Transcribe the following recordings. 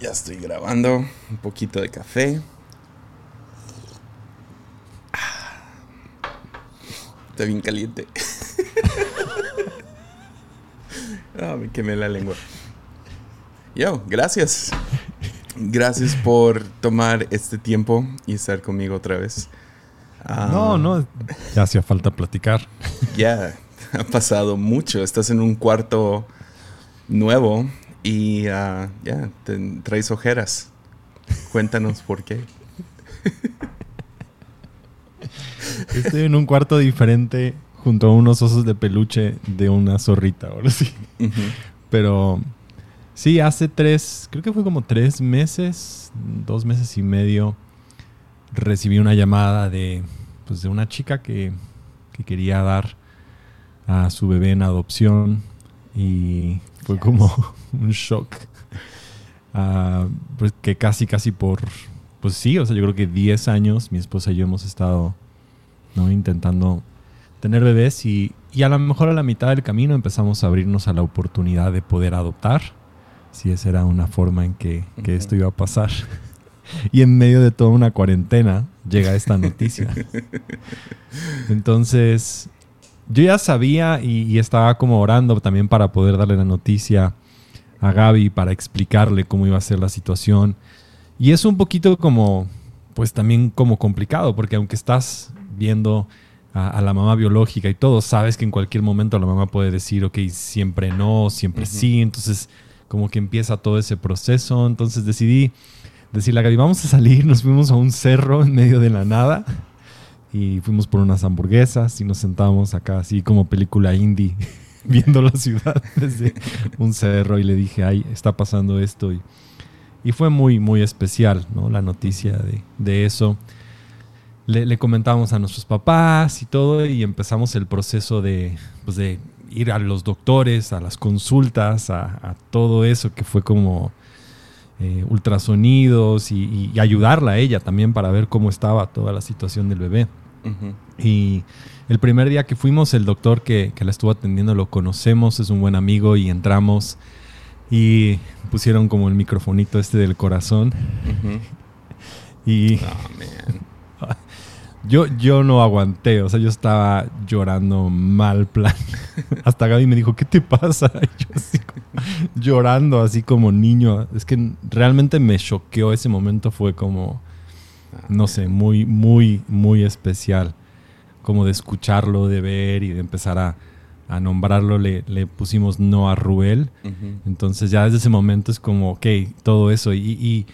Ya estoy grabando. Un poquito de café. Está bien caliente. Ah, me quemé la lengua. Yo, gracias. Gracias por tomar este tiempo y estar conmigo otra vez. Ah, no, no, ya hacía falta platicar. Ya, ha pasado mucho. Estás en un cuarto nuevo y ah, ya, traes ojeras. Cuéntanos por qué. Estoy en un cuarto diferente junto a unos osos de peluche de una zorrita, ahora sí. Pero sí, hace tres, creo que fue como tres meses, dos meses y medio, recibí una llamada de, pues, de una chica que, que quería dar a su bebé en adopción y fue como un shock. Ah, pues que casi, casi por, pues sí, o sea, yo creo que 10 años mi esposa y yo hemos estado ¿no? intentando tener bebés y, y, a lo mejor a la mitad del camino empezamos a abrirnos a la oportunidad de poder adoptar, si esa era una forma en que, que esto iba a pasar. y en medio de toda una cuarentena llega esta noticia. Entonces, yo ya sabía y, estaba como orando también para poder darle la noticia a Gaby, para explicarle cómo iba a ser la situación. Y es un poquito como, pues también como complicado, porque aunque estás viendo a, la mamá biológica y todo, sabes que en cualquier momento la mamá puede decir, ok, siempre no, siempre sí. Entonces, como que empieza todo ese proceso. Entonces decidí decirle a Gaby, vamos a salir, nos fuimos a un cerro en medio de la nada y fuimos por unas hamburguesas y nos sentamos acá así como película indie viendo la ciudad desde un cerro y le dije, ay, está pasando esto y, y fue muy, muy especial, ¿no? La noticia de, de eso. Le, le, comentamos a nuestros papás y todo y empezamos el proceso de, pues de ir a los doctores, a las consultas, a, a todo eso que fue como eh, ultrasonidos y, y, ayudarla a ella también para ver cómo estaba toda la situación del bebé. Y el primer día que fuimos, el doctor que, la estuvo atendiendo lo conocemos, es un buen amigo y entramos y pusieron como el microfonito este del corazón. Y oh, yo, yo no aguanté, o sea, yo estaba llorando mal plan. Hasta Gaby me dijo, ¿qué te pasa? Y yo así llorando, así como niño. Es que realmente me choqueó ese momento, fue como no sé, muy, muy, muy especial. Como de escucharlo, de ver y de empezar a, nombrarlo, le, pusimos no a Ruel. Entonces ya desde ese momento es como, ok, todo eso. Y, y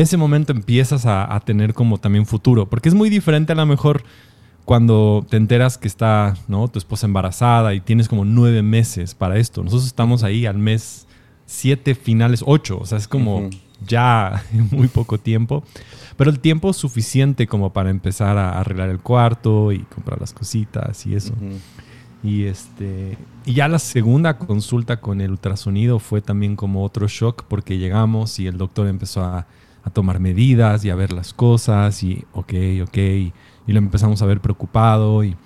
ese momento empiezas a, tener como también futuro, porque es muy diferente a lo mejor cuando te enteras que está ¿no? tu esposa embarazada y tienes como nueve meses para esto. Nosotros estamos ahí al mes siete finales, ocho. O sea, es como ya en muy poco tiempo. Pero el tiempo suficiente como para empezar a arreglar el cuarto y comprar las cositas y eso. Y este y ya la segunda consulta con el ultrasonido fue también como otro shock porque llegamos y el doctor empezó a, tomar medidas y a ver las cosas y ok, ok, y, lo empezamos a ver preocupado y,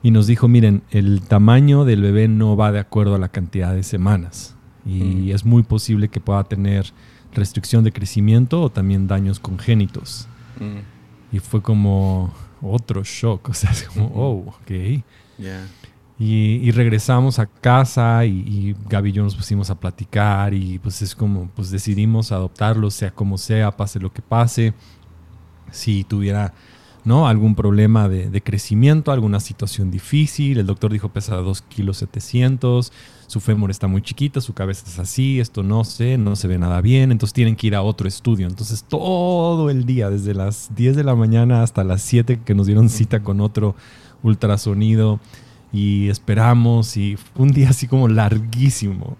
y nos dijo, miren, el tamaño del bebé no va de acuerdo a la cantidad de semanas y es muy posible que pueda tener restricción de crecimiento o también daños congénitos. Mm. Y fue como otro shock, o sea, es como, oh, ok. Y, regresamos a casa y, y, Gaby y yo nos pusimos a platicar y pues es como, pues decidimos adoptarlo, sea como sea, pase lo que pase. Si tuviera, ¿no? Algún problema de, de crecimiento, alguna situación difícil, el doctor dijo pesa 2 kilos 700 su fémur está muy chiquita, su cabeza es así, esto no sé, no se ve nada bien, entonces tienen que ir a otro estudio. Entonces todo el día, desde las 10 de la mañana hasta las 7 que nos dieron cita con otro ultrasonido y esperamos y un día así como larguísimo.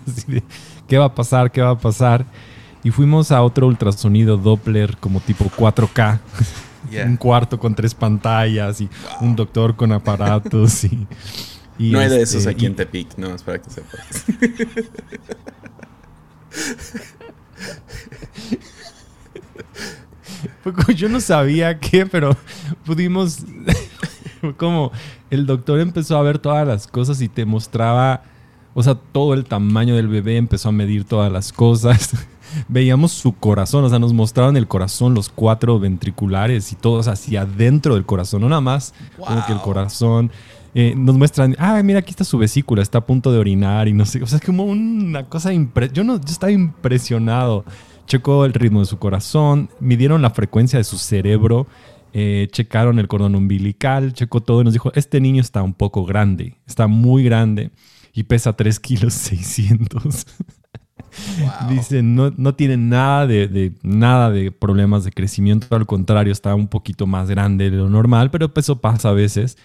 ¿Qué va a pasar? ¿Qué va a pasar? Y fuimos a otro ultrasonido Doppler como tipo 4K. un cuarto con tres pantallas y un doctor con aparatos y no hay de esos este, aquí en Tepic, no, es para que sepas. yo no sabía qué, pero pudimos. como el doctor empezó a ver todas las cosas y te mostraba, o sea, todo el tamaño del bebé, empezó a medir todas las cosas. veíamos su corazón, o sea, nos mostraron el corazón, los cuatro ventriculares y todos hacia adentro del corazón, no nada más como que el corazón. Eh, nos muestran, ah, mira, aquí está su vesícula, está a punto de orinar y no sé, o sea, es como una cosa impresionante. Yo, no, yo estaba impresionado. Checó el ritmo de su corazón, midieron la frecuencia de su cerebro, eh, checaron el cordón umbilical, checó todo y nos dijo, este niño está un poco grande, está muy grande y pesa 3 kilos 600. Dice, no, no tiene nada de, nada de problemas de crecimiento, al contrario, está un poquito más grande de lo normal, pero eso pasa a veces.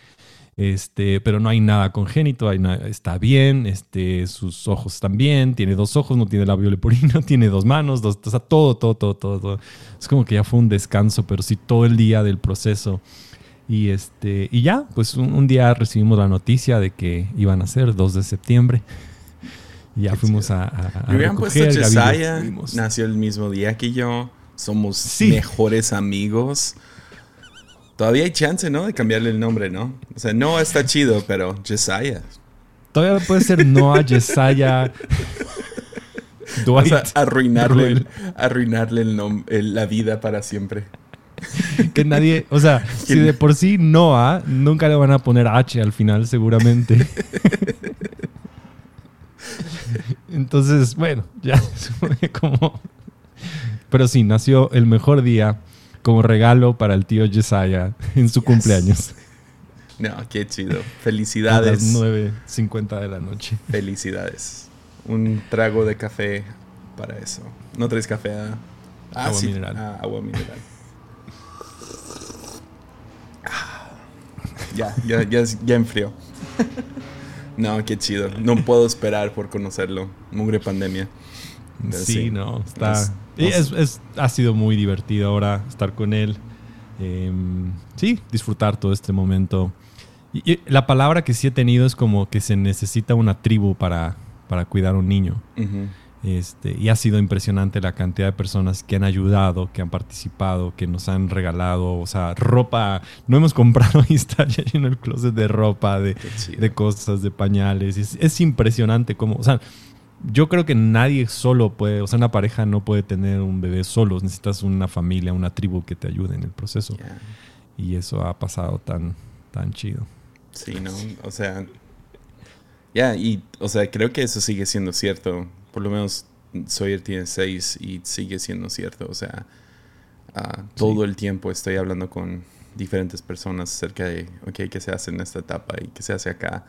Este, pero no hay nada congénito, hay está bien, este, sus ojos están bien, tiene dos ojos, no tiene labio leporino, tiene dos manos, dos, o sea, todo, todo, todo, todo, Es como que ya fue un descanso, pero sí todo el día del proceso. Y, este, y ya, pues un, día recibimos la noticia de que iban a ser 2 de septiembre. Y ya fuimos a, a, a puesto Chesaya, nació el mismo día que yo. Somos mejores amigos. Todavía hay chance, ¿no? De cambiarle el nombre, ¿no? O sea, no está chido, pero Jesiah. Todavía puede ser Noah, Jesiah. Dwight. arruinarle, arruinarle el la vida para siempre. que nadie, o sea, si de por sí Noah, nunca le van a poner H al final, seguramente. Entonces, bueno, ya como. Pero sí, nació el mejor día como regalo para el tío Jesiah en su cumpleaños. No, qué chido. Felicidades. A las 9.50 de la noche. Felicidades. Un trago de café para eso. ¿No traes café? Ah, agua mineral. Ah, agua mineral. ya, ya, ya, ya enfrió. no, qué chido. No puedo esperar por conocerlo. Mugre pandemia. Sí, no, está... Es, ha sido muy divertido ahora estar con él. Em, sí, disfrutar todo este momento. Y, la palabra que sí he tenido es como que se necesita una tribu para, para cuidar a un niño. este, y ha sido impresionante la cantidad de personas que han ayudado, que han participado, que nos han regalado, o sea, ropa. No hemos comprado y está ya lleno el closet de ropa, de, de cosas, de pañales. Es, es impresionante como, o sea, yo creo que nadie solo puede, o sea, una pareja no puede tener un bebé solo, necesitas una familia, una tribu que te ayude en el proceso. Y eso ha pasado tan, tan chido. Sí, ¿no? O sea, ya, y, o sea, creo que eso sigue siendo cierto. Por lo menos Sawyer tiene seis y sigue siendo cierto. O sea, ah, todo el tiempo estoy hablando con diferentes personas acerca de, ok, ¿qué se hace en esta etapa y qué se hace acá?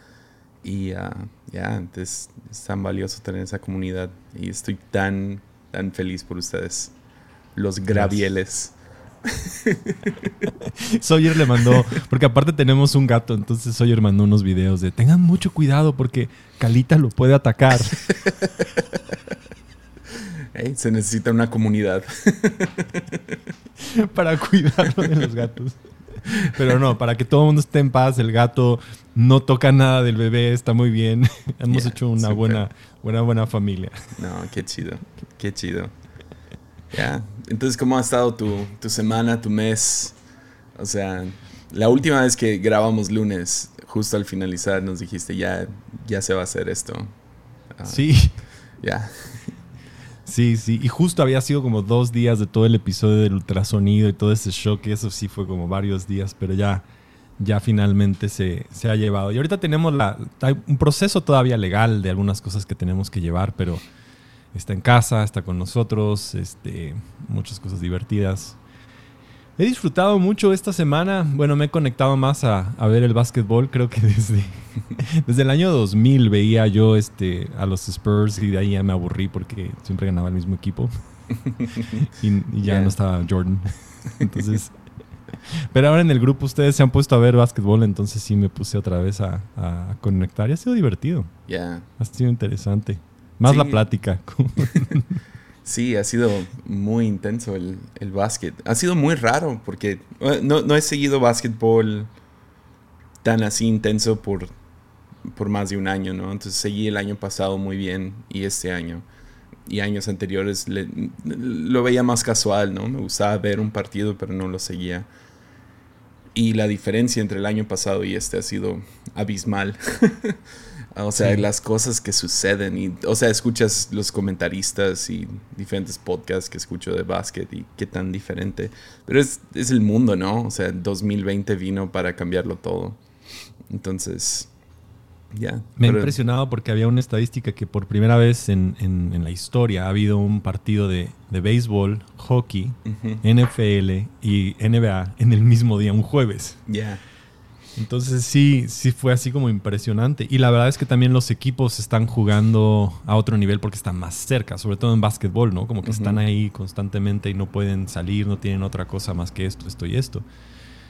Y ah, ya, es, tan valioso tener esa comunidad. Y estoy tan, tan feliz por ustedes. Los gravieles. Sawyer le mandó, porque aparte tenemos un gato, entonces Sawyer mandó unos videos de tengan mucho cuidado porque Calita lo puede atacar. se necesita una comunidad para cuidarlo de los gatos. Pero no, para que todo el mundo esté en paz, el gato no toca nada del bebé, está muy bien. Hemos hecho una buena, buena, buena familia. No, qué chido, qué chido. Ya, entonces, ¿cómo ha estado tu, tu semana, tu mes? O sea, la última vez que grabamos lunes, justo al finalizar, nos dijiste, ya, ya se va a hacer esto. Ah, sí. Ya. Sí, sí. Y justo había sido como dos días de todo el episodio del ultrasonido y todo ese shock. Eso sí fue como varios días, pero ya, ya finalmente se, se ha llevado. Y ahorita tenemos la, hay un proceso todavía legal de algunas cosas que tenemos que llevar, pero está en casa, está con nosotros, este, muchas cosas divertidas. He disfrutado mucho esta semana. Bueno, me he conectado más a, ver el básquetbol. Creo que desde, desde el año 2000 veía yo este, a los Spurs y de ahí ya me aburrí porque siempre ganaba el mismo equipo. y, ya no estaba Jordan. Entonces, pero ahora en el grupo ustedes se han puesto a ver básquetbol, entonces sí me puse otra vez a, conectar y ha sido divertido. Ya. Ha sido interesante. Más la plática. Sí, ha sido muy intenso el, el básquet. Ha sido muy raro porque eh, no, no, he seguido básquetbol tan así intenso por, por más de un año, ¿no? Entonces seguí el año pasado muy bien y este año. Y años anteriores lo veía más casual, ¿no? Me gustaba ver un partido, pero no lo seguía. Y la diferencia entre el año pasado y este ha sido abismal. O sea, las cosas que suceden. Y, o sea, escuchas los comentaristas y diferentes podcasts que escucho de básquet y qué tan diferente. Pero es, es el mundo, ¿no? O sea, 2020 vino para cambiarlo todo. Entonces, ya. Me ha impresionado porque había una estadística que por primera vez en, en, la historia ha habido un partido de, de béisbol, hockey, NFL y NBA en el mismo día, un jueves. Ya. Entonces sí, sí fue así como impresionante. Y la verdad es que también los equipos están jugando a otro nivel porque están más cerca, sobre todo en básquetbol, ¿no? Como que están ahí constantemente y no pueden salir, no tienen otra cosa más que esto, esto y esto.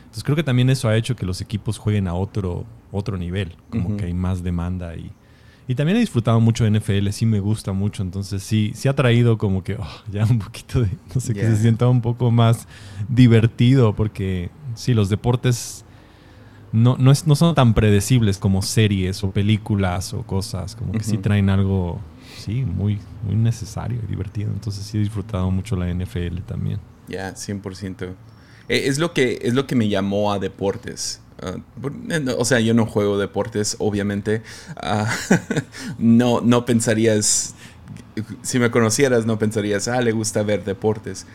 Entonces creo que también eso ha hecho que los equipos jueguen a otro, otro nivel, como que hay más demanda y, y también he disfrutado mucho de NFL, sí me gusta mucho, entonces sí, sí ha traído como que oh, ya un poquito de, no sé, que se sienta un poco más divertido porque sí, los deportes no, no, es, no son tan predecibles como series o películas o cosas, como que sí traen algo, sí, muy, muy necesario y divertido. Entonces sí he disfrutado mucho la NFL también. Ya, 100%. Eh, es, lo que, es lo que me llamó a deportes. Ah, o sea, yo no juego deportes, obviamente. Ah, no, no pensarías, si me conocieras, no pensarías, ah, le gusta ver deportes.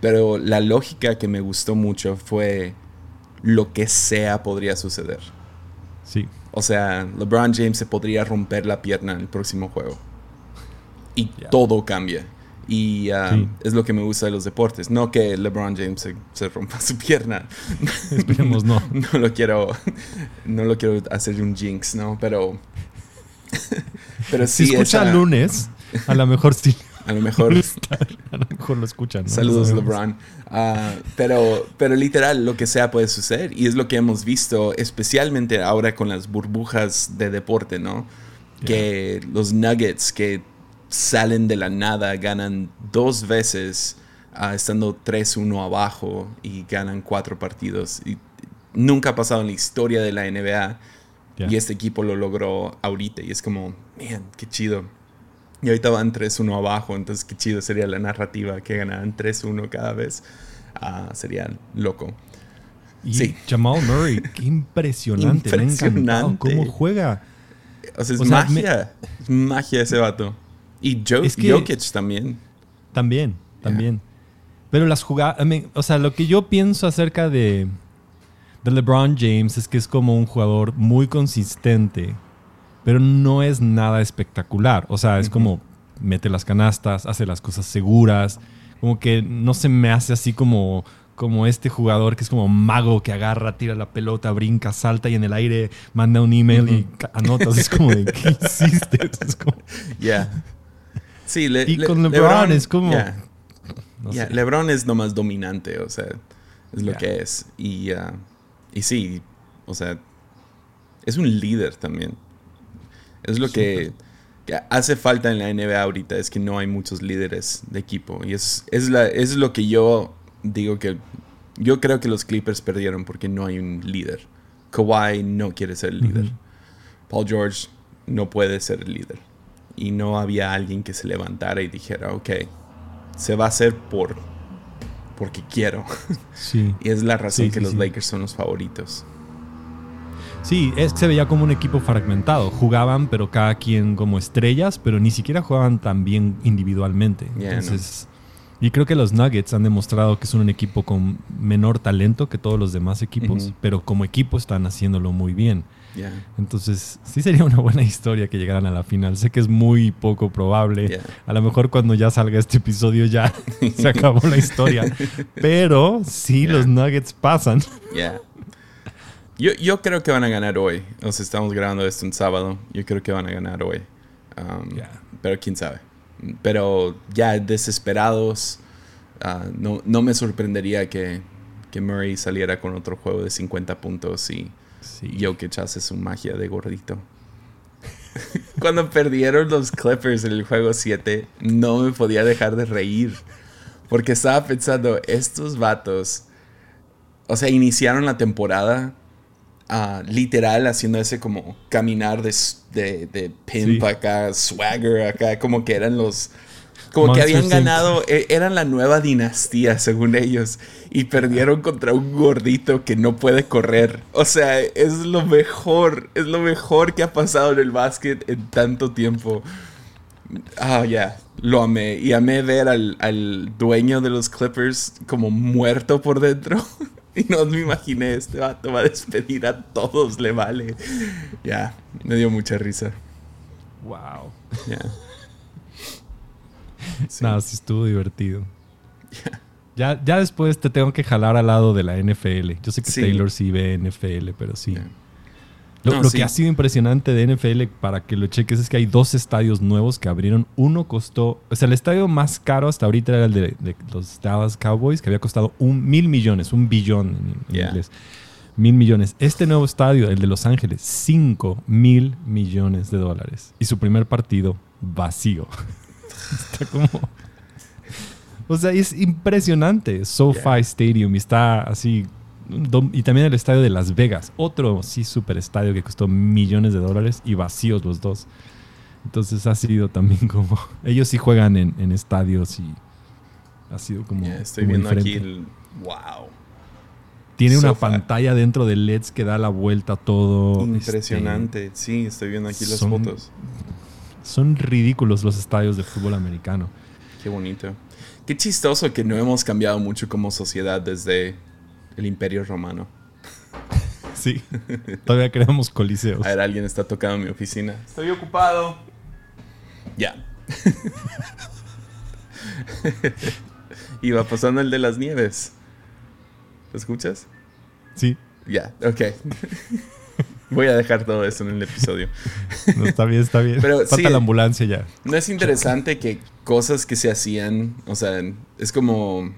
Pero la lógica que me gustó mucho fue lo que sea podría suceder. Sí. O sea, LeBron James se podría romper la pierna en el próximo juego. Y todo cambia. Y um, es lo que me gusta de los deportes. No que LeBron James se, rompa su pierna. Esperemos no. no lo quiero. No lo quiero hacer un jinx, ¿no? Pero. pero sí. Si escucha lunes, a lo mejor sí. A lo mejor. a lo mejor lo escuchan. Saludos, LeBron. Ah, pero, pero literal, lo que sea puede suceder. Y es lo que hemos visto, especialmente ahora con las burbujas de deporte, ¿no? Que los Nuggets que salen de la nada ganan dos veces ah, estando 3-1 abajo y ganan cuatro partidos. Y nunca ha pasado en la historia de la NBA. Y este equipo lo logró ahorita. Y es como, man, qué chido. Y ahorita van 3-1 abajo, entonces qué chido sería la narrativa que ganaran 3-1 cada vez. Ah, sería loco. Y sí. Jamal Murray, qué impresionante. impresionante. cómo juega. O sea, es magia. Es magia ese vato. Y Jokic también. También, también. Pero las jugadas, o sea, lo que yo pienso acerca de, de LeBron James es que es como un jugador muy consistente pero no es nada espectacular. O sea, es como mete las canastas, hace las cosas seguras, como que no se me hace así como como este jugador que es como mago que agarra, tira la pelota, brinca, salta y en el aire manda un email y anotas. Es como de, ¿qué hiciste? Es como... Yeah. Sí, y con LeBron, es como... LeBron es nomás dominante, o sea, es lo que es. Y, uh, y sí, o sea, es un líder también. Es lo que, hace falta en la NBA ahorita, es que no hay muchos líderes de equipo. Y es, es, la, es lo que yo digo que... Yo creo que los Clippers perdieron porque no hay un líder. Kawhi no quiere ser el líder. Paul George no puede ser el líder. Y no había alguien que se levantara y dijera, ok, se va a hacer por porque quiero. Sí. y es la razón que los Lakers son los favoritos. Sí, es, se veía como un equipo fragmentado. Jugaban, pero cada quien como estrellas, pero ni siquiera jugaban tan bien individualmente. Entonces, y creo que los Nuggets han demostrado que son un equipo con menor talento que todos los demás equipos, pero como equipo están haciéndolo muy bien. Entonces, sí sería una buena historia que llegaran a la final. Sé que es muy poco probable. A lo mejor cuando ya salga este episodio ya se acabó la historia. Pero sí, los Nuggets pasan. Yo, yo creo que van a ganar hoy. O sea, estamos grabando esto un sábado. Yo creo que van a ganar hoy. Um, pero quién sabe. Pero ya desesperados, uh, no, no, me sorprendería que, que, Murray saliera con otro juego de 50 puntos y sí. Jokic hace su magia de gordito. Cuando perdieron los Clippers en el juego 7, no me podía dejar de reír. Porque estaba pensando, estos vatos, o sea, iniciaron la temporada literal haciendo ese como caminar de, de, de pimp acá, swagger acá, como que eran los, Como que habían ganado, e- eran la nueva dinastía, según ellos, y perdieron contra un gordito que no puede correr. O sea, es lo mejor, es lo mejor que ha pasado en el básquet en tanto tiempo. Ah, ya, lo amé. Y amé ver al, al dueño de los Clippers como muerto por dentro. Y no me imaginé, este vato va a despedir a todos, le vale. Ya, me dio mucha risa. Wow. Ya. Sí. Nada, sí estuvo divertido. Ya, ya después te tengo que jalar al lado de la NFL. Yo sé que Sí. Taylor sí ve NFL, pero sí. Lo, No, lo sí. que ha sido impresionante de NFL, para que lo cheques, es que hay dos estadios nuevos que abrieron. Uno costó, o sea, el estadio más caro hasta ahorita era el de, de los Dallas Cowboys, que había costado un mil millones, un billón en, en Yeah. inglés. Mil millones. Este nuevo estadio, el de Los Ángeles, cinco mil millones de dólares. Y su primer partido vacío. está como... O sea, es impresionante. SoFi Yeah. Stadium y está así. Y también el estadio de Las Vegas. Otro, sí, super estadio que costó millones de dólares y vacíos los dos. Entonces ha sido también como. Ellos sí juegan en, en estadios y ha sido como. Estoy como viendo aquí el. ¡Wow! Tiene una pantalla dentro de LEDs que da la vuelta a todo. este, Impresionante. Sí, estoy viendo aquí las son- fotos. son ridículos los estadios de fútbol americano. Qué bonito. Qué chistoso que no hemos cambiado mucho como sociedad desde el Imperio Romano. Sí. Todavía creamos coliseos. A ver, alguien está tocando mi oficina. Estoy ocupado. Ya. Iba pasando el de las nieves. ¿Lo escuchas? Sí. Ya, ok. Voy a dejar todo eso en el episodio. No, está bien, está bien. Pero Falta sí. la ambulancia ya. ¿No es interesante que cosas que se hacían, o sea, es como...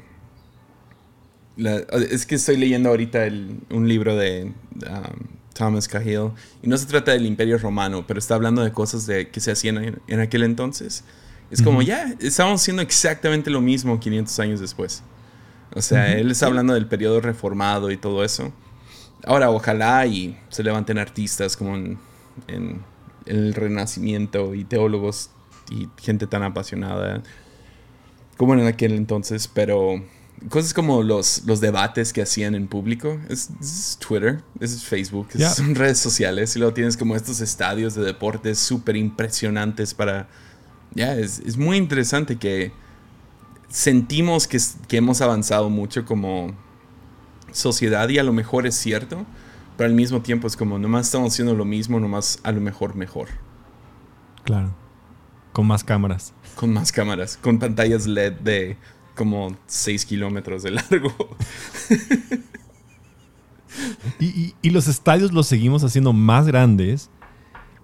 la- es que estoy leyendo ahorita el- un libro de um, Thomas Cahill y no se trata del Imperio Romano, pero está hablando de cosas de, que se hacían en, en aquel entonces. Es como, Ujú. ya, estamos haciendo exactamente lo mismo 500 años después. O sea, él está hablando del periodo reformado y todo eso. Ahora, ojalá y se levanten artistas como en, en el Renacimiento y teólogos y gente tan apasionada como en aquel entonces, pero cosas como los, los debates que hacían en público, es, es Twitter, es Facebook, es- son redes sociales y luego tienes como estos estadios de deportes súper impresionantes para... Ya, es, es muy interesante que sentimos que, que hemos avanzado mucho como sociedad y a lo mejor es cierto, pero al mismo tiempo es como nomás estamos haciendo lo mismo, nomás a lo mejor mejor. Claro. Con más cámaras. Con más cámaras, con pantallas LED de como 6 kilómetros de largo. Y, y- y los estadios los seguimos haciendo más grandes.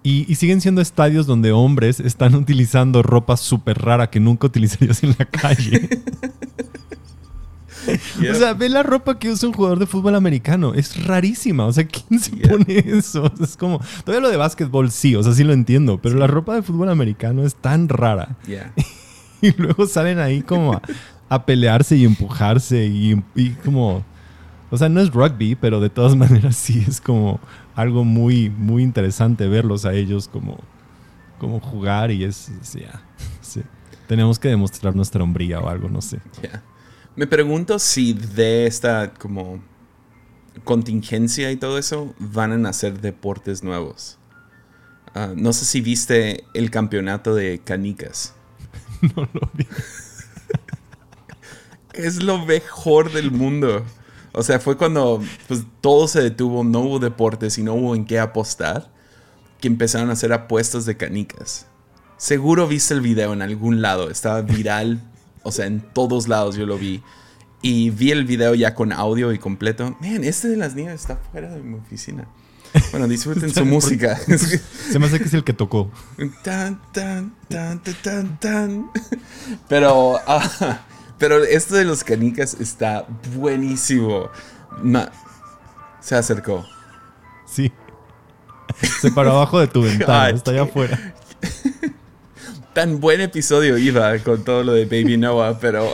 Y, y siguen siendo estadios donde hombres están utilizando ropa súper rara que nunca utilizarías en la calle. Yeah. O sea, ve la ropa que usa un jugador de fútbol americano. Es rarísima. O sea, ¿quién se Yeah. pone eso? O sea, es como. Todavía lo de básquetbol sí, o sea, sí lo entiendo. Pero la ropa de fútbol americano es tan rara. Yeah. Y luego salen ahí como a, a pelearse y empujarse y, y como... O sea, no es rugby, pero de todas maneras sí es como algo muy, muy interesante verlos a ellos como, como jugar y es... es- sí. Tenemos que demostrar nuestra hombría o algo, no sé. Yeah. Me pregunto si de esta como contingencia y todo eso van a nacer deportes nuevos. Ah, no sé si viste el campeonato de canicas. No lo vi. Es lo mejor del mundo. O sea, fue cuando pues, todo se detuvo, no hubo deportes y no hubo en qué apostar, que empezaron a hacer apuestas de canicas. Seguro viste el video en algún lado, estaba viral, o sea, en todos lados yo lo vi. Y vi el video ya con audio y completo. Man, este de las niñas está fuera de mi oficina. Bueno, disfruten su música. Se me hace que es el que tocó. Tan, tan, tan, tan, tan, tan. Pero, ah, pero esto de los canicas está buenísimo. Ma- se acercó. Sí. Se paró abajo de tu ventana, God, está allá afuera. Tan buen episodio iba con todo lo de Baby Noah, pero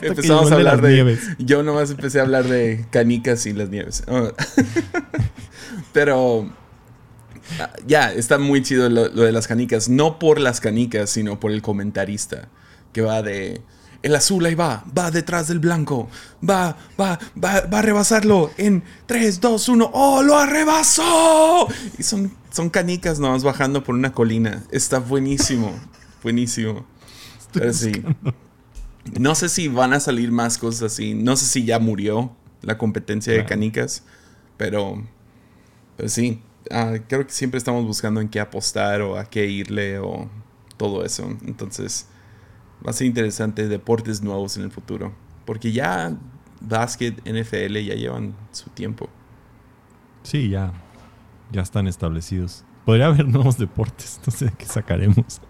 empezamos a de hablar de. nieves. Yo nomás empecé a hablar de canicas y las nieves. Pero Ah, ya, está muy chido lo, de las canicas. No por las canicas, sino por el comentarista. Que va de. El azul ahí va, va detrás del blanco. Va, va, va, va a rebasarlo en 3, 2, 1. ¡Oh, lo arrebasó! Y son, son canicas nomás bajando por una colina. Está buenísimo. Buenísimo. Pero sí. No sé si van a salir más cosas así. No sé si ya murió la competencia de canicas. Pero, pero sí, ah, creo que siempre estamos buscando en qué apostar o a qué irle o todo eso. Entonces, va a ser interesante deportes nuevos en el futuro. Porque ya básquet, NFL ya llevan su tiempo. Sí, ya, ya están establecidos. Podría haber nuevos deportes, no sé de qué sacaremos.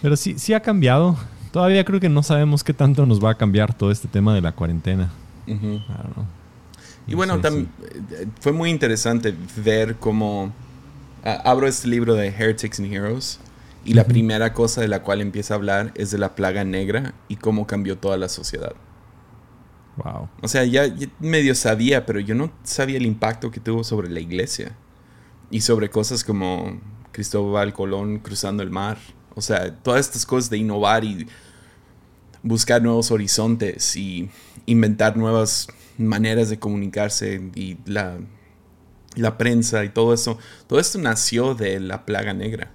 Pero sí, sí ha cambiado. Todavía creo que no sabemos qué tanto nos va a cambiar todo este tema de la cuarentena. Y bueno, también eh, fue muy interesante ver cómo ah, abro este libro de Heretics and Heroes y la primera cosa de la cual empieza a hablar es de la plaga negra y cómo cambió toda la sociedad. Wow. O sea, ya, medio sabía, pero yo no sabía el impacto que tuvo sobre la iglesia y sobre cosas como Cristóbal Colón cruzando el mar. O sea, todas estas cosas de innovar y buscar nuevos horizontes y inventar nuevas maneras de comunicarse y la, la prensa y todo eso. Todo esto nació de la plaga negra,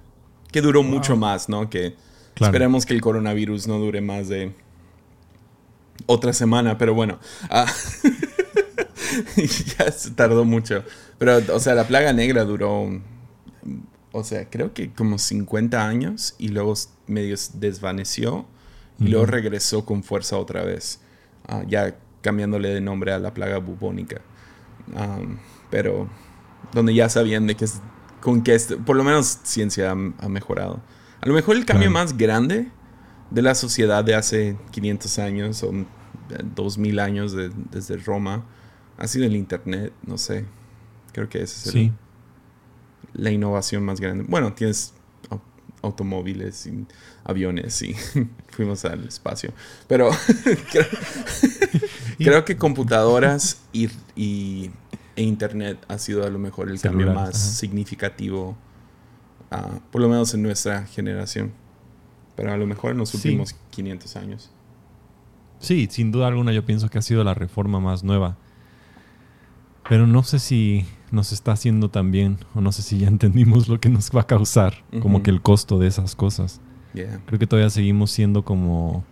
que duró mucho más, ¿no? Que esperemos que el coronavirus no dure más de otra semana, pero bueno. Ah, ya se tardó mucho. Pero, o sea, la plaga negra duró, o sea, creo que como 50 años y luego medio desvaneció y luego regresó con fuerza otra vez. Ah, ya cambiándole de nombre a la plaga bubónica. pero donde ya sabían de que es, con que por lo menos ciencia ha, mejorado. A lo mejor el cambio más grande de la sociedad de hace 500 años o 2000 años desde Roma ha sido el Internet, no sé. Creo que esa es la innovación más grande. Bueno, tienes automóviles y aviones y fuimos al espacio. Pero creo, que computadoras y, e internet ha sido a lo mejor el cambio más significativo, ah, por lo menos en nuestra generación. Pero a lo mejor en los últimos 500 años. Sí, sin duda alguna yo pienso que ha sido la reforma más nueva. Pero no sé si nos está haciendo también, o no sé si ya entendimos lo que nos va a causar, como que el costo de esas cosas. Creo que todavía seguimos siendo como...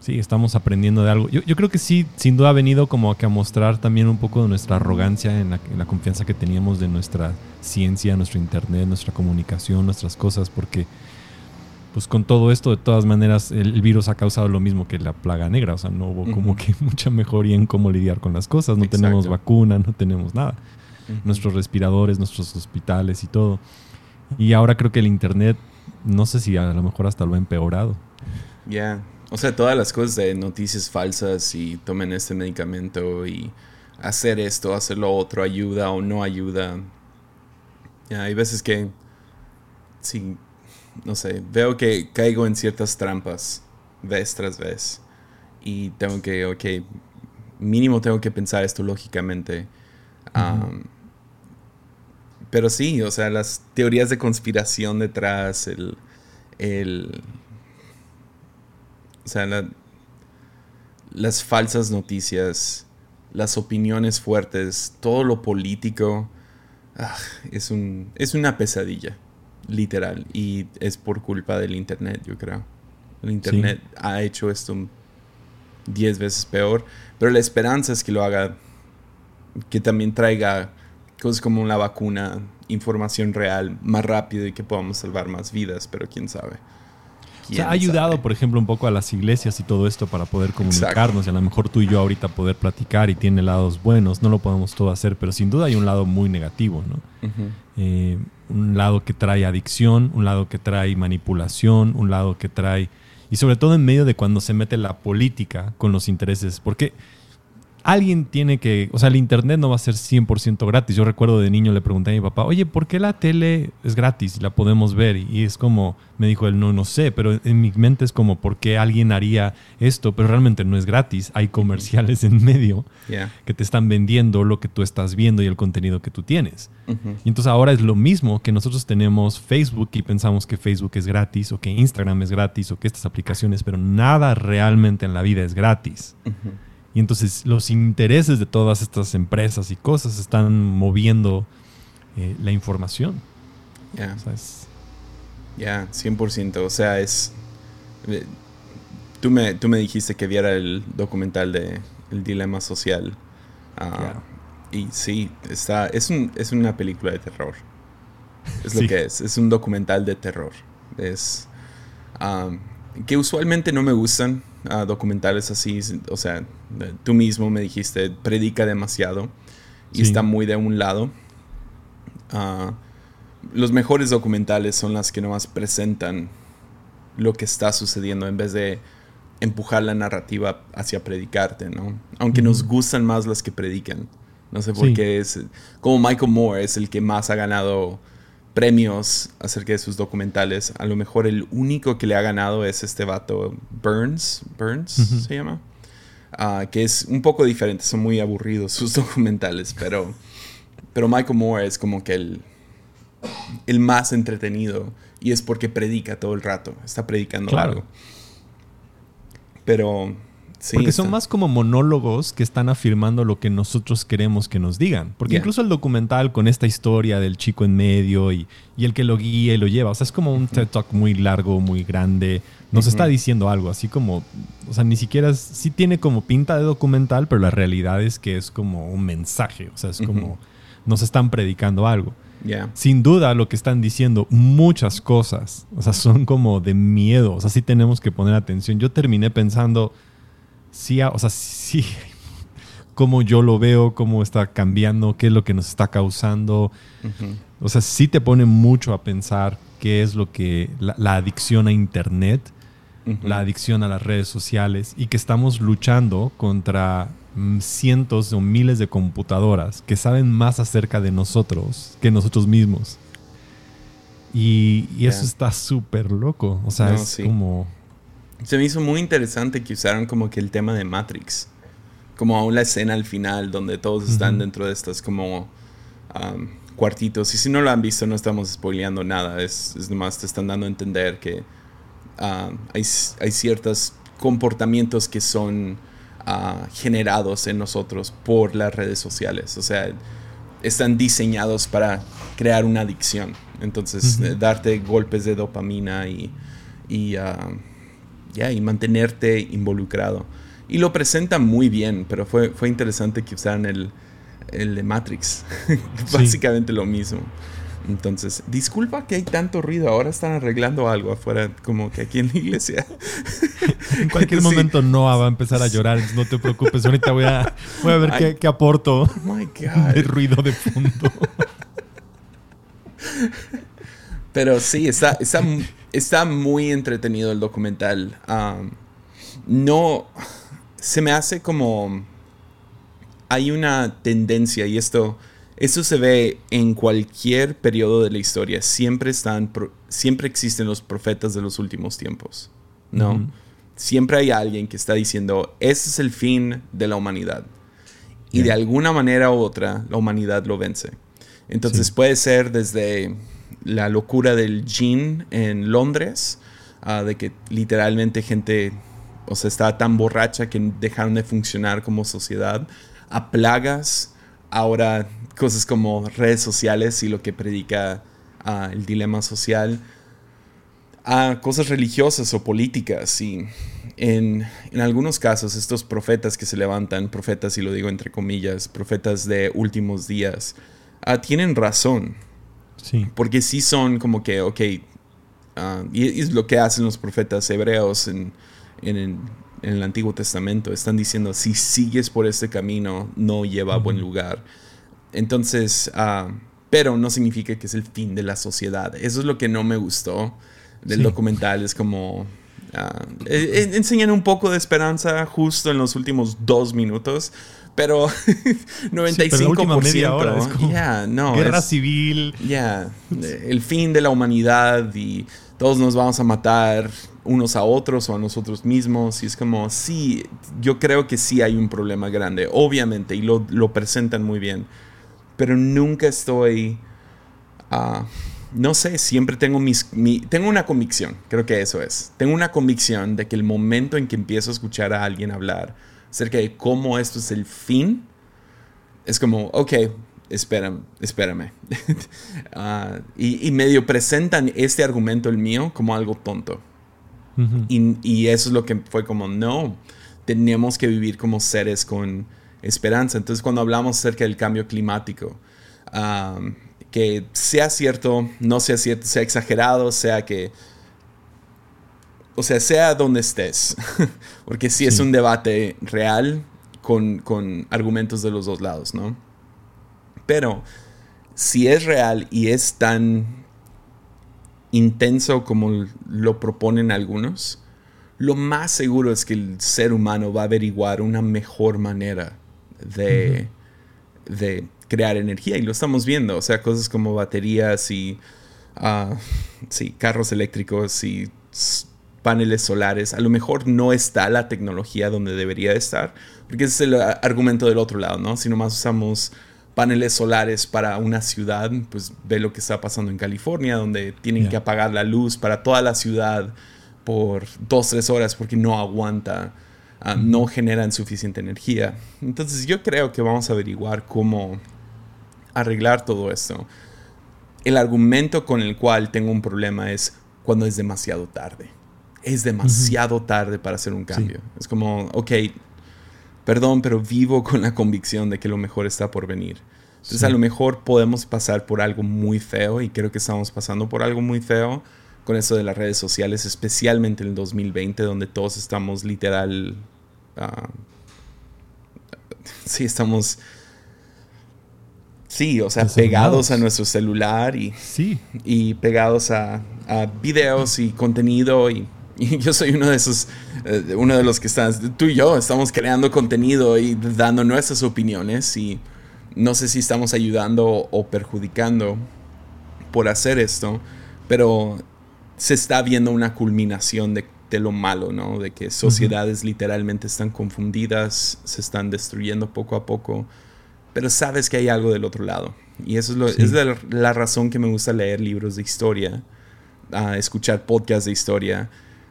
Sí, estamos aprendiendo de algo. Yo, creo que sí, sin duda ha venido como a, que a mostrar también un poco de nuestra arrogancia en la, en la, confianza que teníamos de nuestra ciencia, nuestro internet, nuestra comunicación, nuestras cosas, porque pues con todo esto, de todas maneras, el, virus ha causado lo mismo que la plaga negra. O sea, no hubo como que mucha mejoría en cómo lidiar con las cosas. No tenemos vacuna, no tenemos nada. Nuestros respiradores, nuestros hospitales y todo. Y ahora creo que el Internet, no sé si a lo mejor hasta lo ha empeorado. Ya. O sea, todas las cosas de noticias falsas y tomen este medicamento y hacer esto, hacer lo otro, ayuda o no ayuda. Ya, hay veces que sí no sé, veo que caigo en ciertas trampas vez tras vez. Y tengo que, ok, mínimo tengo que pensar esto lógicamente. Pero sí, o sea, las teorías de conspiración detrás, el... el o sea, las falsas noticias, las opiniones fuertes, todo lo político, ah, es, un, es una pesadilla literal. Y es por culpa del Internet, yo creo. El Internet ha hecho esto 10 veces peor. Pero la esperanza es que lo haga, que también traiga cosas como una vacuna, información real, más rápido y que podamos salvar más vidas, pero quién sabe. Ha ayudado, por ejemplo, un poco a las iglesias y todo esto para poder comunicarnos y a lo mejor tú y yo ahorita poder platicar y tiene lados buenos, no lo podemos todo hacer, pero sin duda hay un lado muy negativo, ¿no? Eh, un lado que trae adicción, un lado que trae manipulación, un lado que trae... Y sobre todo en medio de cuando se mete la política con los intereses, porque alguien tiene que, o sea, el internet no va a ser 100% gratis. Yo recuerdo de niño le pregunté a mi papá, oye, ¿por qué la tele es gratis y la podemos ver? Y es como, me dijo él, no, no sé, pero en mi mente es como, ¿por qué alguien haría esto? Pero realmente no es gratis. Hay comerciales en medio que te están vendiendo lo que tú estás viendo y el contenido que tú tienes. Y entonces ahora es lo mismo que nosotros tenemos Facebook y pensamos que Facebook es gratis o que Instagram es gratis o que estas aplicaciones, pero nada realmente en la vida es gratis. Y entonces los intereses de todas estas empresas y cosas están moviendo eh, la información. Ya. Ya, 100%. O sea, es... Eh, tú me, tú me dijiste que viera el documental de El Dilema Social. Ah, y sí, está, es, un, es una película de terror. Es lo que es. Es un documental de terror. Es... Ah, que usualmente no me gustan documentales así, o sea, tú mismo me dijiste, predica demasiado y está muy de un lado. Ah, los mejores documentales son las que nomás presentan lo que está sucediendo en vez de empujar la narrativa hacia predicarte, ¿no? Aunque nos gustan más las que predican. No sé por qué es... Como Michael Moore es el que más ha ganado premios acerca de sus documentales. A lo mejor el único que le ha ganado es este vato Burns, Burns se llama, ah, que es un poco diferente, son muy aburridos sus documentales, pero, pero Michael Moore es como que el, el más entretenido y es porque predica todo el rato, está predicando algo. Pero porque son más como monólogos que están afirmando lo que nosotros queremos que nos digan. Porque incluso el documental con esta historia del chico en medio y, el que lo guía y lo lleva, o sea, es como un TED Talk muy largo, muy grande. Nos está diciendo algo, así como, o sea, ni siquiera, sí tiene como pinta de documental, pero la realidad es que es como un mensaje, o sea, es como, nos están predicando algo. Sin duda lo que están diciendo, muchas cosas, o sea, son como de miedo, o sea, sí tenemos que poner atención. Yo terminé pensando sí, o sea, sí, cómo yo lo veo, cómo está cambiando, qué es lo que nos está causando. O sea, sí te pone mucho a pensar qué es lo que la, adicción a Internet, la adicción a las redes sociales y que estamos luchando contra mm, cientos o miles de computadoras que saben más acerca de nosotros que nosotros mismos. Y, eso está súper loco. O sea, es como se me hizo muy interesante que usaron como que el tema de Matrix. Como aún la escena al final donde todos están dentro de estos como cuartitos. Y si no lo han visto no estamos spoileando nada. Es, es nomás te están dando a entender que hay, hay, ciertos comportamientos que son ah, generados en nosotros por las redes sociales. O sea, están diseñados para crear una adicción. Entonces, eh, darte golpes de dopamina y... y y mantenerte involucrado. Y lo presenta muy bien, pero fue, fue interesante que usaran el, el de Matrix. Básicamente lo mismo. Entonces, disculpa que hay tanto ruido. Ahora están arreglando algo afuera, como que aquí en la iglesia. en cualquier momento Noah va a empezar a llorar. No te preocupes. Ahorita voy a, voy a ver qué, qué, aporto oh my God. de ruido de fondo. Pero sí, está, está, está muy entretenido el documental. no, se me hace como... Hay una tendencia y esto, esto se ve en cualquier periodo de la historia. Siempre, están, siempre existen los profetas de los últimos tiempos. ¿No? Siempre hay alguien que está diciendo, ese es el fin de la humanidad. Y de alguna manera u otra, la humanidad lo vence. Entonces puede ser desde la locura del gin en Londres, ah, de que literalmente gente, o sea, estaba tan borracha que dejaron de funcionar como sociedad, a plagas, ahora cosas como redes sociales y lo que predica ah, el dilema social, a cosas religiosas o políticas y en, en, algunos casos estos profetas que se levantan, profetas y lo digo entre comillas, profetas de últimos días, ah, tienen razón. Porque sí son como que, ok, ah, y, es lo que hacen los profetas hebreos en, el Antiguo Testamento. Están diciendo, si sigues por este camino, no lleva a buen lugar. Entonces, uh, pero no significa que es el fin de la sociedad. Eso es lo que no me gustó del documental. Es como... Uh, enseñan un poco de esperanza justo en los últimos dos minutos, pero 95%. ya no, guerra civil. Ya, el fin de la humanidad y todos nos vamos a matar unos a otros o a nosotros mismos. Y es como, sí, yo creo que sí hay un problema grande, obviamente, y lo, lo presentan muy bien. Pero nunca estoy... Uh, no sé, siempre tengo mis, tengo una convicción, creo que eso es. Tengo una convicción de que el momento en que empiezo a escuchar a alguien hablar acerca de cómo esto es el fin, es como, ok, espérame, espérame. Ah, y, medio presentan este argumento, el mío, como algo tonto. y, y, eso es lo que fue como, no, tenemos que vivir como seres con esperanza. Entonces, cuando hablamos acerca del cambio climático, que sea cierto, no sea cierto, sea exagerado, sea que... O sea, sea donde estés. Porque sí, es un debate real con, con, argumentos de los dos lados, ¿no? Pero si es real y es tan intenso como lo proponen algunos, lo más seguro es que el ser humano va a averiguar una mejor manera de, de crear energía y lo estamos viendo, o sea, cosas como baterías y uh, sí, carros eléctricos y paneles solares, a lo mejor no está la tecnología donde debería estar, porque ese es el argumento del otro lado, ¿no? Si nomás usamos paneles solares para una ciudad, pues ve lo que está pasando en California, donde tienen que apagar la luz para toda la ciudad por dos, tres horas porque no aguanta, ah, no generan suficiente energía. Entonces yo creo que vamos a averiguar cómo arreglar todo esto. El argumento con el cual tengo un problema es cuando es demasiado tarde. Es demasiado tarde para hacer un cambio. Es como, ok, perdón, pero vivo con la convicción de que lo mejor está por venir. Entonces a lo mejor podemos pasar por algo muy feo y creo que estamos pasando por algo muy feo con eso de las redes sociales, especialmente en el 2020, donde todos estamos literal... Uh, sí, estamos Sí, o sea, pegados a nuestro celular y, sí. y pegados a, videos y contenido. Y, yo soy uno de esos, eh, uno de los que están, tú y yo estamos creando contenido y dando nuestras opiniones. Y no sé si estamos ayudando o perjudicando por hacer esto, pero se está viendo una culminación de, lo malo, ¿no? De que sociedades literalmente están confundidas, se están destruyendo poco a poco pero sabes que hay algo del otro lado. Y eso es, lo, es la, razón que me gusta leer libros de historia, escuchar podcasts de historia.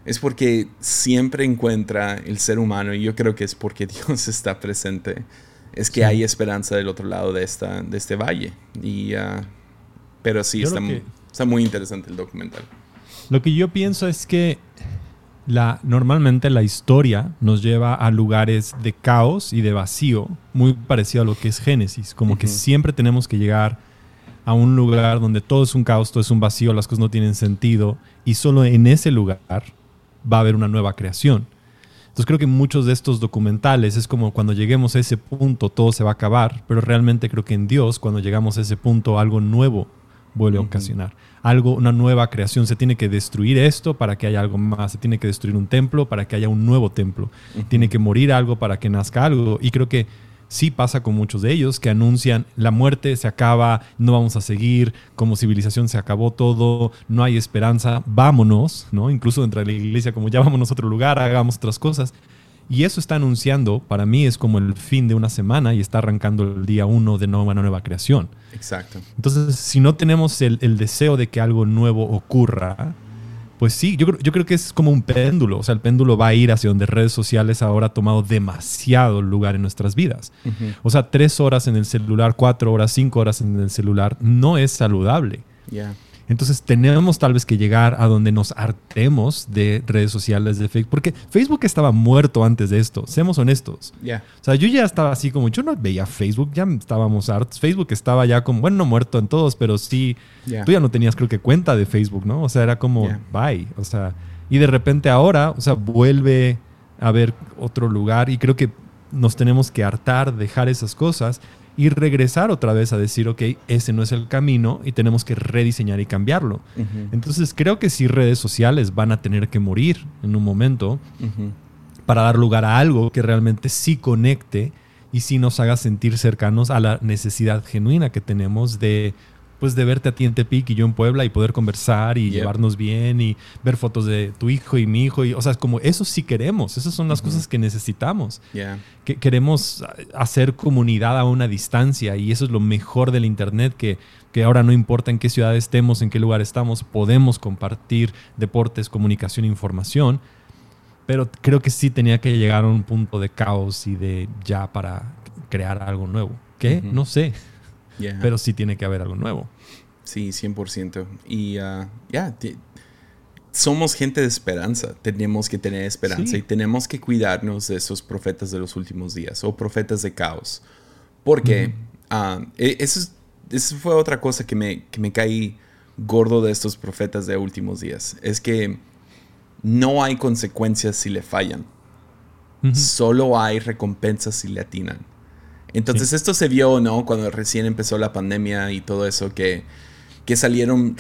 Es porque siempre encuentra el ser humano, y yo creo que es porque Dios está presente, es que hay esperanza del otro lado de, esta, de este valle. Y, ah, pero sí, está, está muy interesante el documental. Lo que yo pienso es que normalmente la historia nos lleva a lugares de caos y de vacío, muy parecido a lo que es Génesis, como que siempre tenemos que llegar a un lugar donde todo es un caos, todo es un vacío, las cosas no tienen sentido y solo en ese lugar va a haber una nueva creación. Entonces creo que muchos de estos documentales es como cuando lleguemos a ese punto todo se va a acabar, pero realmente creo que en Dios cuando llegamos a ese punto algo nuevo vuelve a ocasionar algo, una nueva creación. Se tiene que destruir esto para que haya algo más. Se tiene que destruir un templo para que haya un nuevo templo. Tiene que morir algo para que nazca algo. Y creo que sí pasa con muchos de ellos que anuncian la muerte se acaba, no vamos a seguir, como civilización se acabó todo, no hay esperanza, vámonos, ¿no? Incluso dentro de la iglesia, como ya vámonos a otro lugar, hagamos otras cosas. Y eso está anunciando, para mí es como el fin de una semana y está arrancando el día uno de una nueva creación. Exacto. Entonces, si no tenemos el, deseo de que algo nuevo ocurra, pues sí, yo, yo creo que es como un péndulo. O sea, el péndulo va a ir hacia donde redes sociales ahora ha tomado demasiado lugar en nuestras vidas. O sea, tres horas en el celular, cuatro horas, cinco horas en el celular, no es saludable. Ya. Entonces tenemos tal vez que llegar a donde nos hartemos de redes sociales de Facebook, porque Facebook estaba muerto antes de esto, seamos honestos. Ya. O sea, yo ya estaba así como, yo no veía Facebook, ya estábamos hartos. Facebook estaba ya como, bueno, no muerto en todos, pero sí, tú ya no tenías creo que cuenta de Facebook, ¿no? O sea, era como, bye. O sea, y de repente ahora, o sea, vuelve a haber otro lugar y creo que nos tenemos que hartar, dejar esas cosas y regresar otra vez a decir, ok, ese no es el camino y tenemos que rediseñar y cambiarlo. Entonces creo que sí redes sociales van a tener que morir en un momento para dar lugar a algo que realmente sí conecte y sí nos haga sentir cercanos a la necesidad genuina que tenemos de pues de verte a ti en Tepic y yo en Puebla y poder conversar y llevarnos bien y ver fotos de tu hijo y mi hijo. Y, o sea, como eso sí queremos, esas son las cosas que necesitamos. Que queremos hacer comunidad a una distancia y eso es lo mejor del Internet, que, que ahora no importa en qué ciudad estemos, en qué lugar estamos, podemos compartir deportes, comunicación, información. Pero creo que sí tenía que llegar a un punto de caos y de ya para crear algo nuevo. ¿Qué? No sé. Pero sí tiene que haber algo nuevo. Sí, 100%. Y uh, ya, somos gente de esperanza. Tenemos que tener esperanza y tenemos que cuidarnos de esos profetas de los últimos días o profetas de caos. Porque uh, eso, eso, fue otra cosa que me, que me caí gordo de estos profetas de últimos días. Es que no hay consecuencias si le fallan. Solo hay recompensas si le atinan. Entonces esto se vio, ¿no? Cuando recién empezó la pandemia y todo eso, que, que salieron,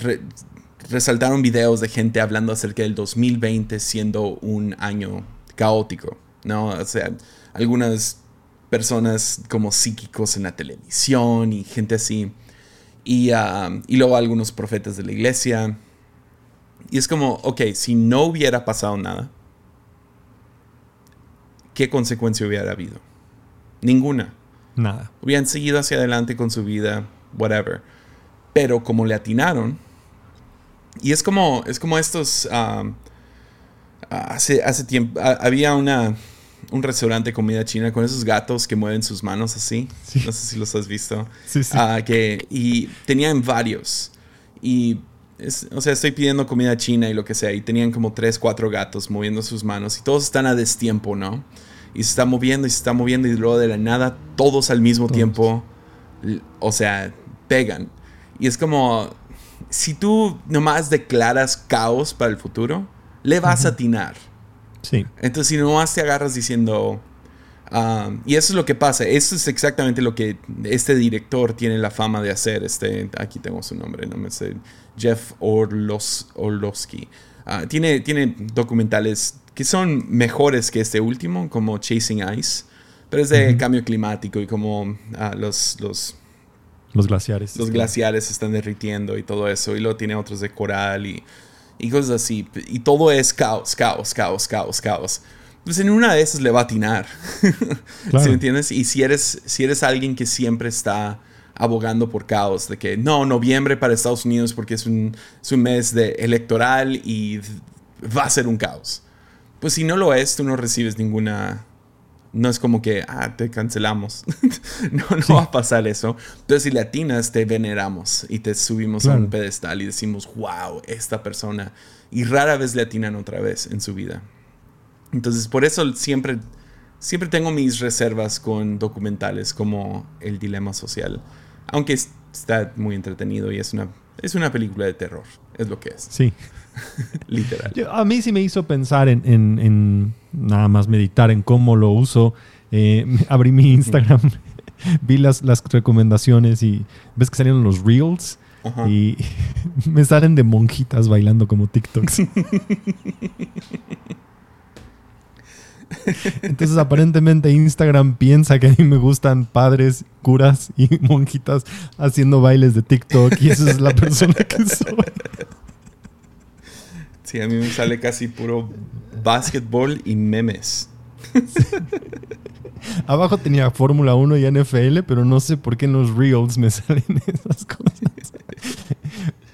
resaltaron videos de gente hablando acerca del 2020 siendo un año caótico, ¿no? O sea, algunas personas como psíquicos en la televisión y gente así. Y, ah, y luego algunos profetas de la iglesia. Y es como, ok, si no hubiera pasado nada, ¿qué consecuencia hubiera habido? Ninguna. Nada. Hubieran seguido hacia adelante con su vida, whatever. Pero como le atinaron, y es como, es como estos, um, hace, hace tiempo, había una, un restaurante de comida china con esos gatos que mueven sus manos así. No sé si los has visto. Sí, sí. Uh, que, y tenían varios. Y, o sea, estoy pidiendo comida china y lo que sea. Y tenían como tres, cuatro gatos moviendo sus manos. Y todos están a destiempo, ¿no? Y se está moviendo y se está moviendo y luego de la nada todos al mismo tiempo, o sea, pegan. Y es como, si tú nomás declaras caos para el futuro, le vas a atinar. Sí. Entonces, si nomás te agarras diciendo... Ah, y eso es lo que pasa. Eso es exactamente lo que este director tiene la fama de hacer. Este, aquí tengo su nombre, no me sé. Jeff Orlos, Orlowski. Ah, tiene, tiene documentales que son mejores que este último, como Chasing Ice, pero es de cambio climático y como ah, los, los, los glaciares. Los glaciares se están derritiendo y todo eso, y luego tiene otros de coral y, y cosas así, y todo es caos, caos, caos, caos, caos. Pues en una de esas le va a atinar. Claro. ¿Sí me entiendes? Y si eres, si eres alguien que siempre está abogando por caos, de que no, noviembre para Estados Unidos porque es un, es un mes de electoral y va a ser un caos pues si no lo es, tú no recibes ninguna... No es como que, ah, te cancelamos. no, no va a pasar eso. Entonces, si le atinas, te veneramos y te subimos a un pedestal y decimos, wow, esta persona. Y rara vez le atinan otra vez en su vida. Entonces, por eso siempre, siempre tengo mis reservas con documentales como El Dilema Social. Aunque está muy entretenido y es una, es una película de terror. Es lo que es. Sí. Literal. a mí sí me hizo pensar en, nada más meditar en cómo lo uso. Eh, abrí mi Instagram, vi las, las recomendaciones y ves que salieron los reels. Y me salen de monjitas bailando como TikToks. Entonces aparentemente Instagram piensa que a mí me gustan padres, curas y monjitas haciendo bailes de TikTok y esa es la persona que soy. Sí, a mí me sale casi puro básquetbol y memes. Abajo tenía Fórmula 1 y NFL, pero no sé por qué en los Reels me salen esas cosas.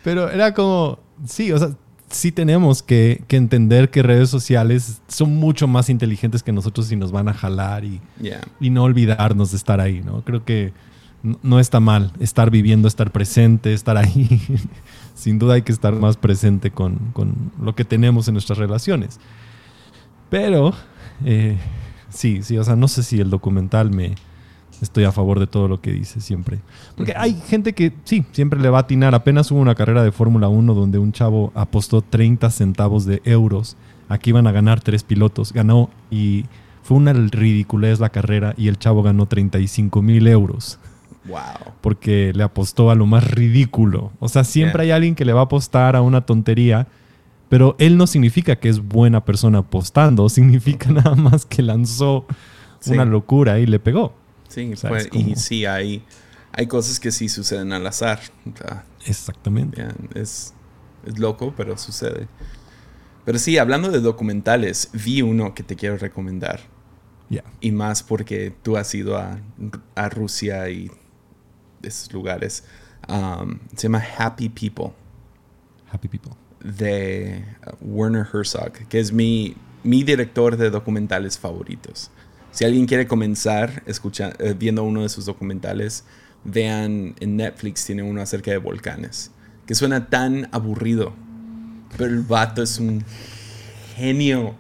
Pero era como, sí, o sea, sí tenemos que, entender que redes sociales son mucho más inteligentes que nosotros y nos van a jalar y, y no olvidarnos de estar ahí, ¿no? Creo que no está mal estar viviendo, estar presente, estar ahí sin duda hay que estar más presente con, lo que tenemos en nuestras relaciones. Pero, eh, sí, sí, o sea, no sé si el documental me... Estoy a favor de todo lo que dice siempre. Porque hay gente que sí, siempre le va a atinar. Apenas hubo una carrera de Fórmula 1 donde un chavo apostó 30 centavos de euros. Aquí iban a ganar tres pilotos. Ganó y fue una ridiculez la carrera y el chavo ganó 35 mil euros. Wow. Porque le apostó a lo más ridículo. O sea, siempre hay alguien que le va a apostar a una tontería, pero él no significa que es buena persona apostando, significa nada más que lanzó una locura y le pegó. Sí, y sí, hay, hay cosas que sí suceden al azar. Exactamente. es, es loco, pero sucede. Pero sí, hablando de documentales, vi uno que te quiero recomendar. Y más porque tú has ido a, a Rusia y esos lugares. Um, se llama Happy People. Happy People. De uh, Werner Herzog, que es mi, mi director de documentales favoritos. Si alguien quiere comenzar escuchando, eh, viendo uno de sus documentales, vean en Netflix, tiene uno acerca de volcanes, que suena tan aburrido, pero el vato es un genio.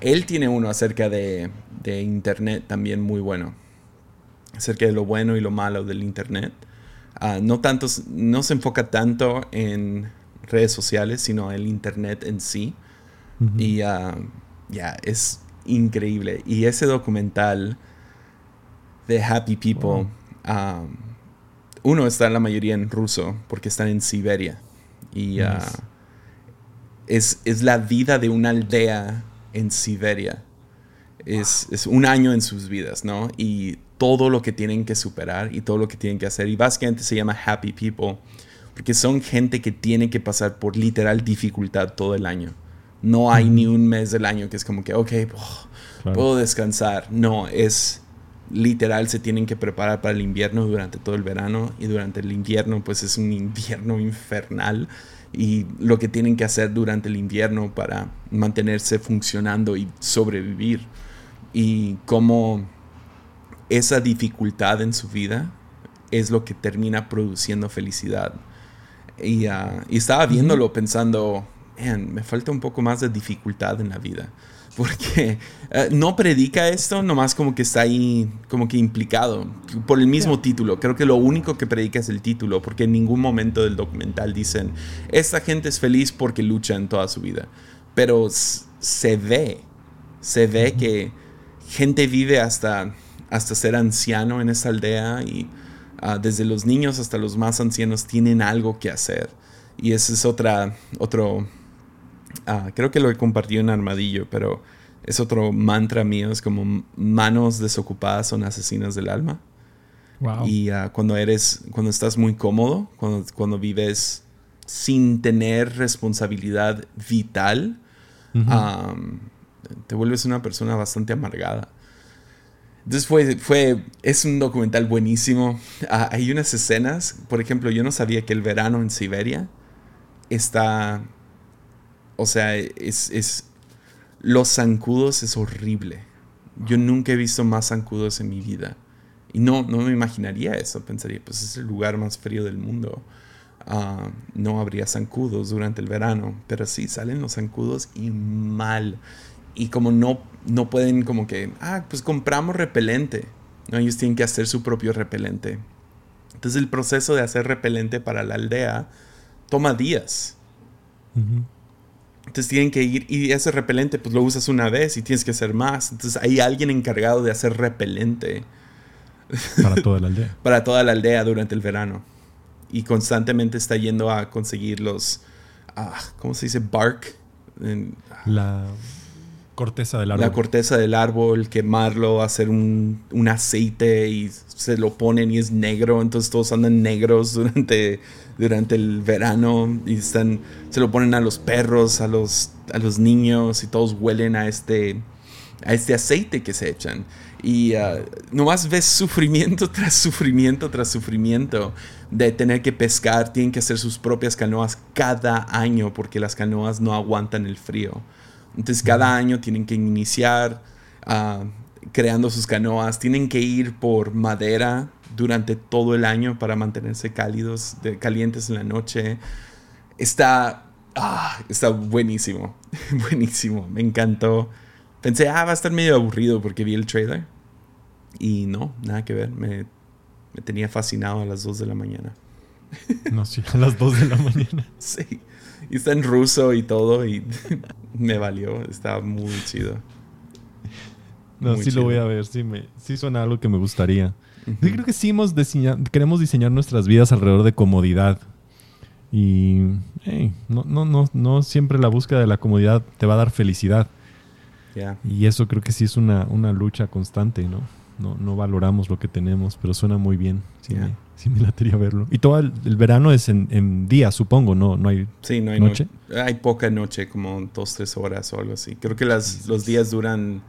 Él tiene uno acerca de, de Internet también muy bueno. Acerca de lo bueno y lo malo del Internet. Ah, no, tanto, no se enfoca tanto en redes sociales, sino en el Internet en sí. Y uh, ya, es increíble. Y ese documental de Happy People, uno está en la mayoría en ruso, porque están en Siberia. Y es, es, la vida de una aldea en Siberia. Es, es, un año en sus vidas, ¿no? Y todo lo que tienen que superar y todo lo que tienen que hacer. Y básicamente se llama Happy People, porque son gente que tiene que pasar por literal dificultad todo el año. No hay ni un mes del año que es como que, ok, puedo descansar. No, es literal, se tienen que preparar para el invierno durante todo el verano y durante el invierno pues es un invierno infernal y lo que tienen que hacer durante el invierno para mantenerse funcionando y sobrevivir y cómo esa dificultad en su vida es lo que termina produciendo felicidad. Y, ah, estaba viéndolo pensando, me falta un poco más de dificultad en la vida. Porque eh, no predica esto, nomás como que está ahí, como que implicado, por el mismo título. Creo que lo único que predica es el título, porque en ningún momento del documental dicen, esta gente es feliz porque lucha en toda su vida. Pero se ve, se ve que gente vive hasta hasta ser anciano en esa aldea y ah, desde los niños hasta los más ancianos tienen algo que hacer. Y ese es otra, otro, ah, creo que lo he compartido en Armadillo, pero es otro mantra mío, es como manos desocupadas son asesinas del alma. Y ah, cuando eres, cuando estás muy cómodo, cuando, cuando vives sin tener responsabilidad vital, te vuelves una persona bastante amargada. Entonces fue, fue, es un documental buenísimo. Ah, hay unas escenas, por ejemplo, yo no sabía que el verano en Siberia está, o sea, es, es los zancudos es horrible. Yo nunca he visto más zancudos en mi vida. Y no, no me imaginaría eso. Pensaría, pues es el lugar más frío del mundo. Ah, no habría zancudos durante el verano. Pero sí, salen los zancudos y mal y como no, no pueden como que, ah, pues compramos repelente. ¿no? Ellos tienen que hacer su propio repelente. Entonces el proceso de hacer repelente para la aldea toma días. Entonces tienen que ir y ese repelente pues lo usas una vez y tienes que hacer más. Entonces hay alguien encargado de hacer repelente. Para toda la aldea. para toda la aldea durante el verano. Y constantemente está yendo a conseguir los, ah, ¿cómo se dice? Bark. la corteza del árbol. La corteza del árbol, quemarlo, hacer un, un, aceite y se lo ponen y es negro, entonces todos andan negros durante, durante el verano y están, se lo ponen a los perros, a los, a los niños y todos huelen a este, a este aceite que se echan. Y uh, nomás ves sufrimiento tras sufrimiento tras sufrimiento de tener que pescar, tienen que hacer sus propias canoas cada año porque las canoas no aguantan el frío. Entonces cada año tienen que iniciar ah, creando sus canoas, tienen que ir por madera durante todo el año para mantenerse cálidos, calientes en la noche. Está, ah, está buenísimo, buenísimo, me encantó. Pensé, ah, va a estar medio aburrido porque vi el trailer. Y no, nada que ver, me, me tenía fascinado a las 2 de la mañana. No, sí, a las 2 de la mañana. sí. Y está en ruso y todo y me valió. Estaba muy chido. No, sí lo voy a ver. Sí, me, sí suena algo que me gustaría. Yo creo que sí hemos queremos diseñar nuestras vidas alrededor de comodidad. Y no, no, no, no siempre la búsqueda de la comodidad te va a dar felicidad. Y eso creo que sí es una, una lucha constante, ¿no? no, no valoramos lo que tenemos, pero suena muy bien. Sí, Yeah. Sí me latería verlo. Y todo el, el verano es en, en día, supongo, no, no hay Sí, no hay noche. Hay poca noche, como dos, tres horas o algo así. Creo que las, los días duran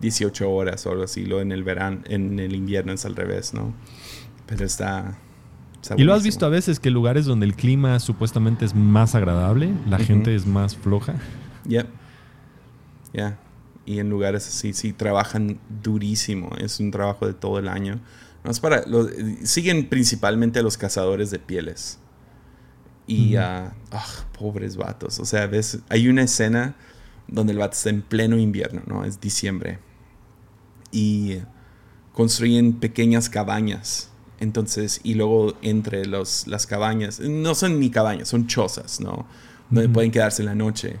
18 horas o algo así. Lo en el verano, en el invierno es al revés, ¿no? Pero está. está Y lo has visto a veces que lugares donde el clima supuestamente es más agradable, la gente es más floja. Yep. Ya. Y en lugares así, sí, trabajan durísimo. Es un trabajo de todo el año. No es para. lo- siguen principalmente a los cazadores de pieles. Y Ujú. ah, pobres vatos. O sea, ves, hay una escena donde el vato está en pleno invierno, ¿no? Es diciembre. Y construyen pequeñas cabañas. Entonces, y luego entre los, las cabañas, no son ni cabañas, son chozas, ¿no? Donde pueden quedarse en la noche.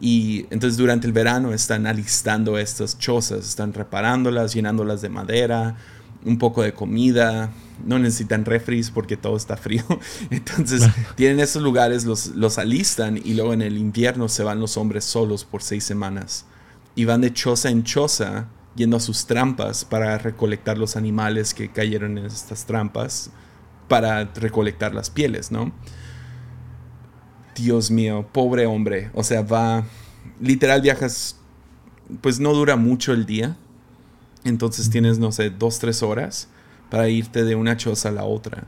Y entonces durante el verano están alistando estas chozas, están reparándolas, llenándolas de madera, un poco de comida. No necesitan refris porque todo está frío. Entonces tienen esos lugares, los, los alistan y luego en el invierno se van los hombres solos por seis semanas. Y van de choza en choza yendo a sus trampas para recolectar los animales que cayeron en estas trampas para recolectar las pieles, ¿no? Dios mío, pobre hombre. O sea, va. Literal viajas. Pues no dura mucho el día. Entonces tienes, no sé, dos, tres horas para irte de una choza a la otra.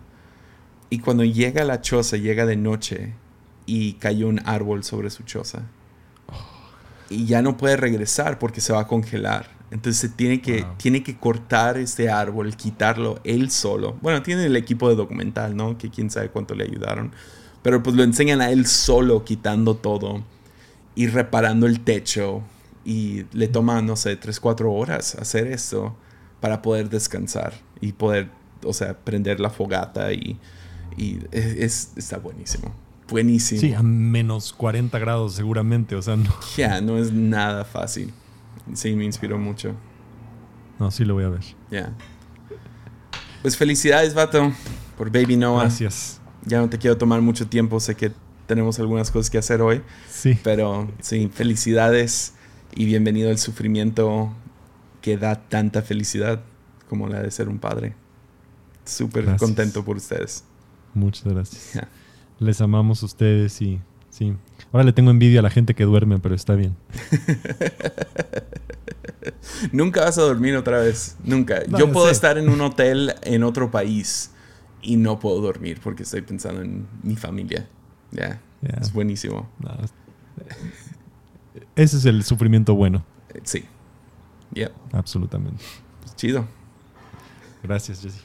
Y cuando llega a la choza, llega de noche y cayó un árbol sobre su choza. Y ya no puede regresar porque se va a congelar. Entonces se tiene que, Wow. tiene que cortar este árbol, quitarlo él solo. Bueno, tiene el equipo de documental, ¿no? Que quién sabe cuánto le ayudaron. Pero pues lo enseñan a él solo quitando todo y reparando el techo. Y le toma, no sé, 3, 4 horas hacer esto para poder descansar y poder, o sea, prender la fogata y, y es, está buenísimo. Buenísimo. Sí, a menos 40 grados seguramente, o sea, no, Ya, no es nada fácil. Sí, me inspiró mucho. no sí lo voy a ver. Ya. Pues felicidades, vato, por Baby Noah. Gracias. Ya no te quiero tomar mucho tiempo, sé que tenemos algunas cosas que hacer hoy. Sí, Pero sí, felicidades y bienvenido al sufrimiento que da tanta felicidad como la de ser un padre. Súper contento por ustedes. muchas gracias. Les amamos a ustedes y sí. Ahora le tengo envidia a la gente que duerme, pero está bien. Nunca vas a dormir otra vez. Nunca. No, Yo puedo sé. estar en un hotel en otro país y no puedo dormir porque estoy pensando en mi familia. Ya. Ya. Es buenísimo. No, ese es el sufrimiento bueno, Sí. Yep. absolutamente. Chido. Gracias, Jesse.